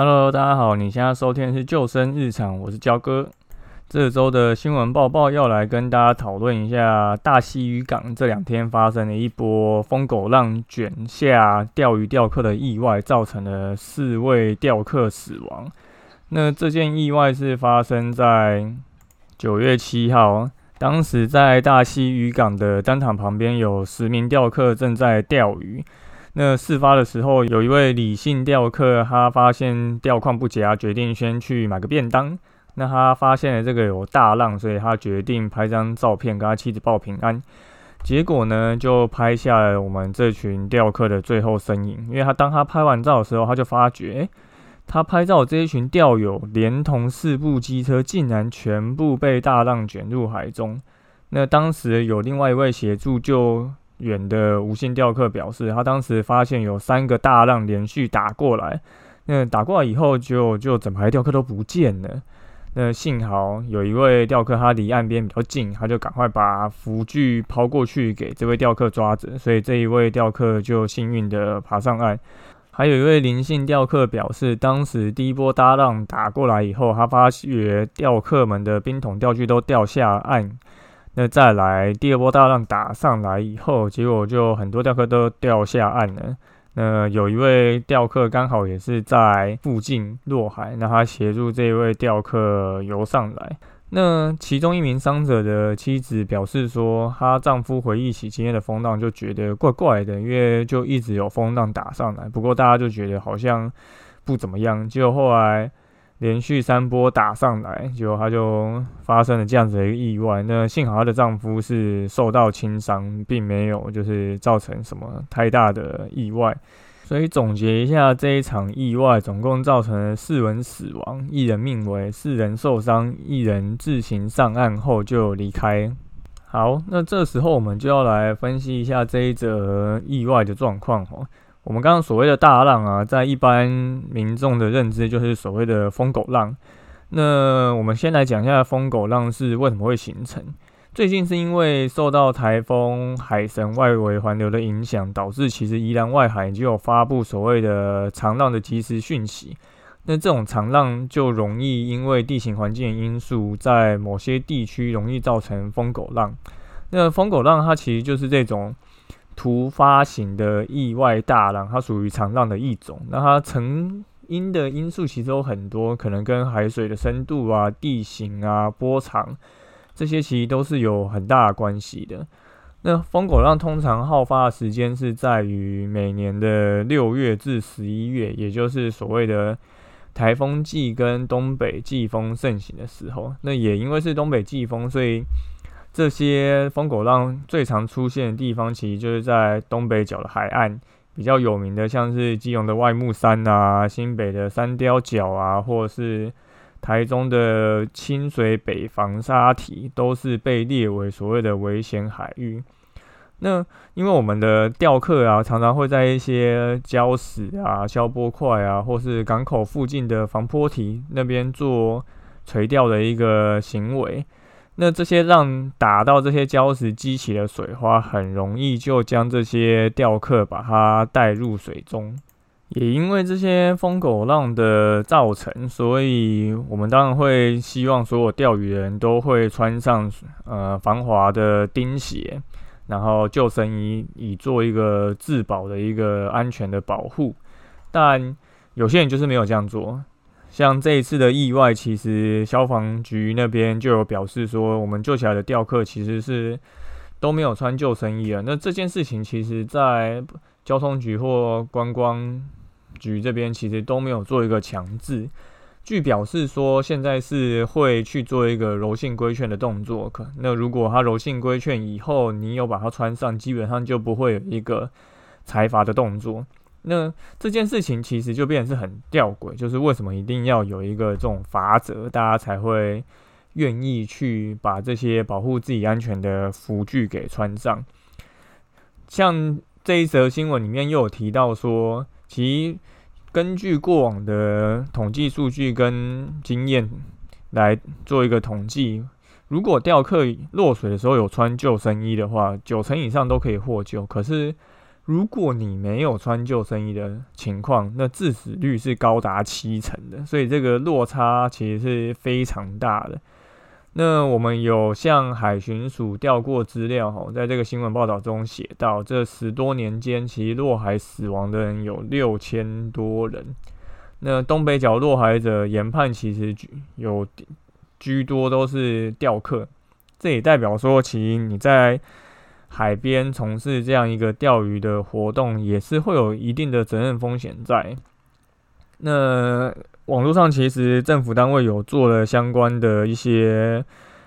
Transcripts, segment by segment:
Hello，大家好，你现在收听的是救生日常，我是焦哥。这周的新闻报报要来跟大家讨论一下大溪渔港这两天发生的一波疯狗浪卷下钓鱼钓客的意外，造成了四位钓客死亡。那这件意外是发生在九月七号，当时在大溪渔港的单场旁边有十名钓客正在钓鱼。那事发的时候，有一位李姓钓客，他发现钓况不佳，决定先去买个便当。那他发现了这个有大浪，所以他决定拍张照片跟他妻子报平安。结果呢，就拍下了我们这群钓客的最后身影。因为他当他拍完照的时候，他就发觉，诶，他拍照这一群钓友连同四部机车，竟然全部被大浪卷入海中。那当时有另外一位协助就远的无线钓客表示，他当时发现有三个大浪连续打过来，那打过来以后，就就整排钓客都不见了。那幸好有一位钓客，他离岸边比较近，他就赶快把浮具抛过去给这位钓客抓着，所以这一位钓客就幸运的爬上岸。还有一位林姓钓客表示，当时第一波大浪打过来以后，他发觉钓客们的冰桶钓具都掉下岸。那再来第二波大浪打上来以后，结果就很多钓客都掉下岸了。那有一位钓客刚好也是在附近落海，那他协助这一位钓客游上来。那其中一名伤者的妻子表示说，她丈夫回忆起今天的风浪，就觉得怪怪的，因为就一直有风浪打上来，不过大家就觉得好像不怎么样。结果后来。连续三波打上来，结果她就发生了这样子的一个意外。那幸好她的丈夫是受到轻伤，并没有就是造成什么太大的意外。所以总结一下，这一场意外总共造成了四人死亡，一人命危，四人受伤，一人自行上岸后就离开。好，那这时候我们就要来分析一下这一则意外的状况哦。我们刚刚所谓的大浪啊，在一般民众的认知就是所谓的疯狗浪。那我们先来讲一下疯狗浪是为什么会形成。最近是因为受到台风海神外围环流的影响，导致其实宜兰外海就有发布所谓的长浪的即时讯息。那这种长浪就容易因为地形环境因素，在某些地区容易造成疯狗浪。那疯狗浪它其实就是这种。突发型的意外大浪，它属于长浪的一种。那它成因的因素其实有很多，可能跟海水的深度啊、地形啊、波长这些其实都是有很大的关系的。那疯狗浪通常好发的时间是在于每年的六月至十一月，也就是所谓的台风季跟东北季风盛行的时候。那也因为是东北季风，所以这些疯狗浪最常出现的地方，其实就是在东北角的海岸，比较有名的，像是基隆的外木山啊、新北的三雕角啊，或者是台中的清水北防沙堤，都是被列为所谓的危险海域。那因为我们的钓客啊，常常会在一些礁石啊、消波块啊，或是港口附近的防坡堤那边做垂钓的一个行为。那这些让打到这些礁石，激起的水花，很容易就将这些钓客把它带入水中。也因为这些疯狗浪的造成，所以我们当然会希望所有钓鱼人都会穿上呃防滑的钉鞋，然后救生衣，以做一个自保的一个安全的保护。但有些人就是没有这样做。像这一次的意外，其实消防局那边就有表示说，我们救起来的钓客其实是都没有穿救生衣啊。那这件事情，其实在交通局或观光局这边，其实都没有做一个强制。据表示说，现在是会去做一个柔性规劝的动作。可那如果他柔性规劝以后，你有把它穿上，基本上就不会有一个裁罚的动作。那这件事情其实就变成是很吊诡，就是为什么一定要有一个这种法则，大家才会愿意去把这些保护自己安全的服具给穿上？像这一则新闻里面又有提到说，其根据过往的统计数据跟经验来做一个统计，如果钓客落水的时候有穿救生衣的话，九成以上都可以获救。可是如果你没有穿救生衣的情况，那致死率是高达七成的，所以这个落差其实是非常大的。那我们有向海巡署调过资料，哈，在这个新闻报道中写到，这十多年间，其实落海死亡的人有六千多人。那东北角落海者研判，其实有居多都是钓客，这也代表说，其实你在海边从事这样一个钓鱼的活动，也是会有一定的责任风险在。那网络上其实政府单位有做了相关的一些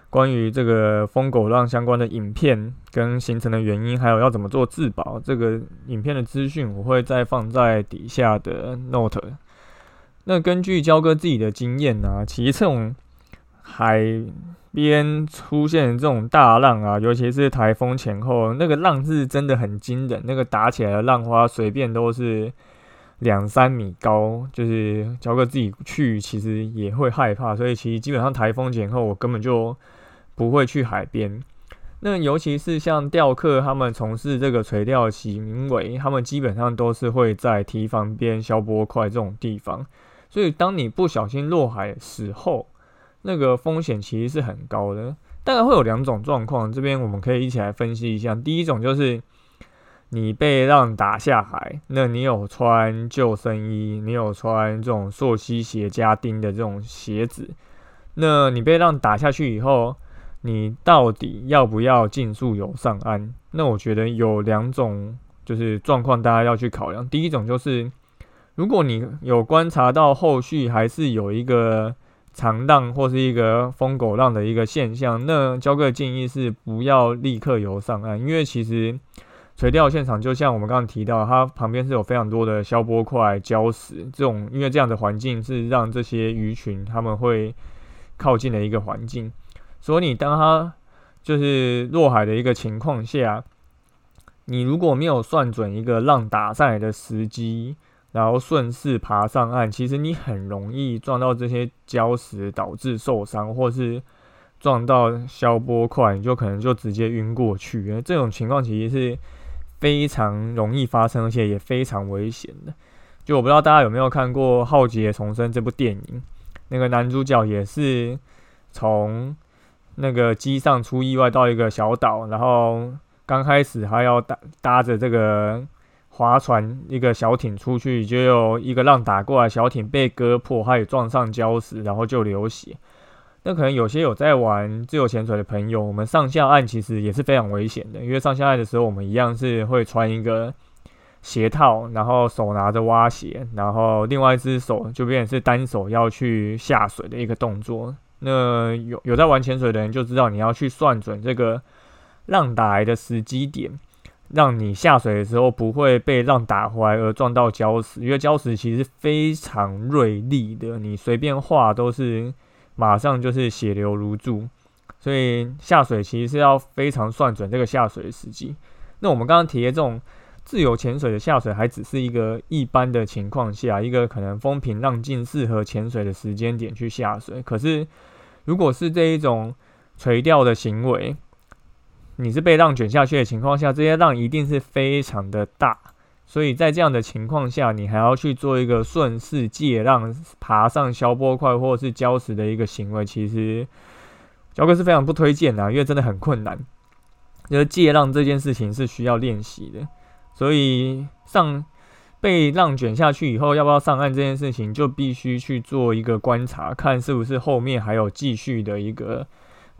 关于这个疯狗浪相关的影片跟形成的原因，还有要怎么做自保，这个影片的资讯我会再放在底下的 note。那根据焦哥自己的经验呢，其实这种海边出现这种大浪啊，尤其是台风前后，那个浪是真的很惊人，那个打起来的浪花随便都是两三米高，就是焦哥自己去其实也会害怕，所以其实基本上台风前后我根本就不会去海边。那尤其是像钓客他们从事这个垂钓行为，他们基本上都是会在堤防边、消波块这种地方。所以，当你不小心落海时候，那个风险其实是很高的。大概会有两种状况，这边我们可以一起来分析一下。第一种就是你被浪打下海，那你有穿救生衣，你有穿这种溯溪鞋加钉的这种鞋子，那你被浪打下去以后，你到底要不要尽速游上岸？那我觉得有两种就是状况，大家要去考量。第一种就是。如果你有观察到后续还是有一个长浪或是一个疯狗浪的一个现象，那交个建议是不要立刻游上岸，因为其实垂钓现场就像我们刚刚提到，它旁边是有非常多的消波块、礁石这种，因为这样的环境是让这些鱼群他们会靠近的一个环境，所以你当它就是落海的一个情况下，你如果没有算准一个浪打上来的时机。然后顺势爬上岸，其实你很容易撞到这些礁石，导致受伤，或是撞到消波块，你就可能就直接晕过去。这种情况其实是非常容易发生，而且也非常危险的。就我不知道大家有没有看过《浩劫重生》这部电影，那个男主角也是从那个机上出意外到一个小岛，然后刚开始他要搭搭着这个。划船一个小艇出去，就有一个浪打过来，小艇被割破，还有撞上礁石，然后就流血。那可能有些有在玩自由潜水的朋友，我们上下岸其实也是非常危险的，因为上下岸的时候，我们一样是会穿一个鞋套，然后手拿着蛙鞋，然后另外一只手就变成是单手要去下水的一个动作。那有有在玩潜水的人就知道，你要去算准这个浪打来的时机点。让你下水的时候不会被浪打回来而撞到礁石，因为礁石其实非常锐利的，你随便划都是马上就是血流如注，所以下水其实是要非常算准这个下水的时机。那我们刚刚提的这种自由潜水的下水，还只是一个一般的情况下，一个可能风平浪静、适合潜水的时间点去下水。可是如果是这一种垂钓的行为，你是被浪卷下去的情况下，这些浪一定是非常的大，所以在这样的情况下，你还要去做一个顺势借浪爬上消波块或者是礁石的一个行为，其实焦哥是非常不推荐的，因为真的很困难。就是借浪这件事情是需要练习的，所以上被浪卷下去以后，要不要上岸这件事情，就必须去做一个观察，看是不是后面还有继续的一个。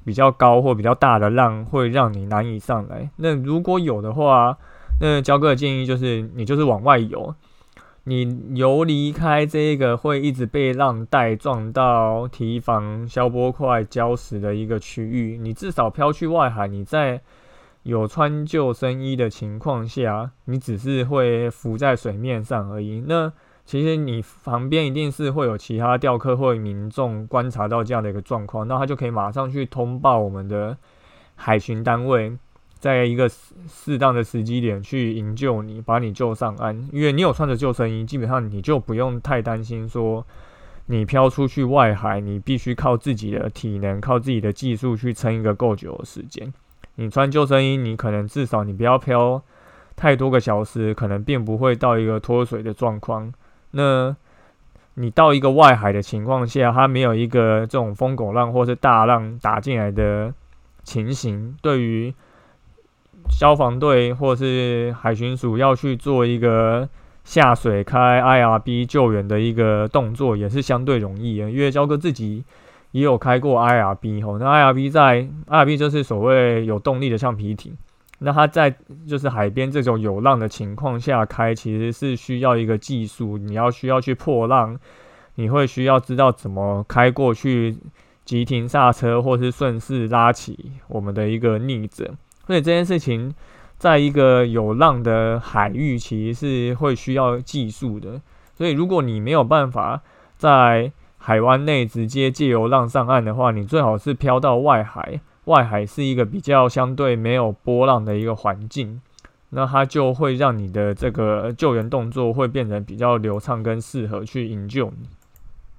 比较高或比较大的浪会让你难以上来。那如果有的话，那焦哥的建议就是，你就是往外游，你游离开这个会一直被浪带撞到堤防、消波块、礁石的一个区域。你至少飘去外海，你在有穿救生衣的情况下，你只是会浮在水面上而已。那其实你旁边一定是会有其他钓客或民众观察到这样的一个状况，那他就可以马上去通报我们的海巡单位，在一个适当的时机点去营救你，把你救上岸。因为你有穿着救生衣，基本上你就不用太担心说你漂出去外海，你必须靠自己的体能、靠自己的技术去撑一个够久的时间。你穿救生衣，你可能至少你不要漂。太多个小时，可能并不会到一个脱水的状况。那你到一个外海的情况下，它没有一个这种疯狗浪或是大浪打进来的情形，对于消防队或是海巡署要去做一个下水开 IRB 救援的一个动作，也是相对容易的。因为焦哥自己也有开过 IRB 吼，那 IRB 在 IRB 就是所谓有动力的橡皮艇。那它在就是海边这种有浪的情况下开，其实是需要一个技术，你要需要去破浪，你会需要知道怎么开过去，急停刹车或是顺势拉起我们的一个逆者。所以这件事情，在一个有浪的海域，其实是会需要技术的。所以如果你没有办法在海湾内直接借由浪上岸的话，你最好是漂到外海。外海是一个比较相对没有波浪的一个环境，那它就会让你的这个救援动作会变得比较流畅跟适合去营救你。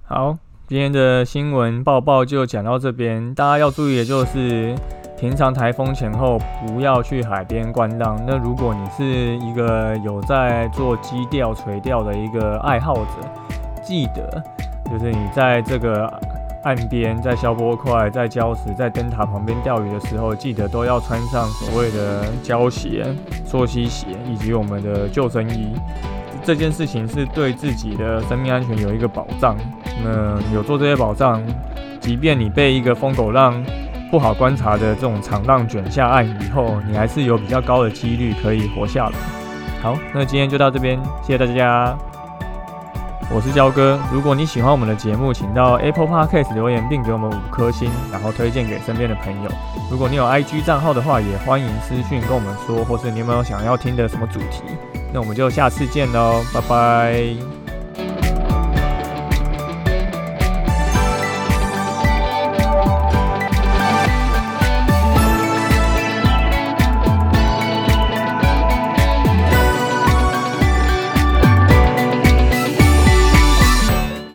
好，今天的新闻报报就讲到这边，大家要注意的就是，平常台风前后不要去海边观浪。那如果你是一个有在做基钓垂钓的一个爱好者，记得就是你在这个。岸边在消波块、在礁石、在灯塔旁边钓鱼的时候，记得都要穿上所谓的胶鞋、溯溪鞋以及我们的救生衣。这件事情是对自己的生命安全有一个保障。那有做这些保障，即便你被一个疯狗浪不好观察的这种长浪卷下岸以后，你还是有比较高的几率可以活下来。好，那今天就到这边，谢谢大家。我是焦哥，如果你喜欢我们的节目，请到 Apple Podcast 留言并给我们五颗星，然后推荐给身边的朋友。如果你有 IG 账号的话，也欢迎私讯跟我们说，或是你有没有想要听的什么主题，那我们就下次见喽，拜拜。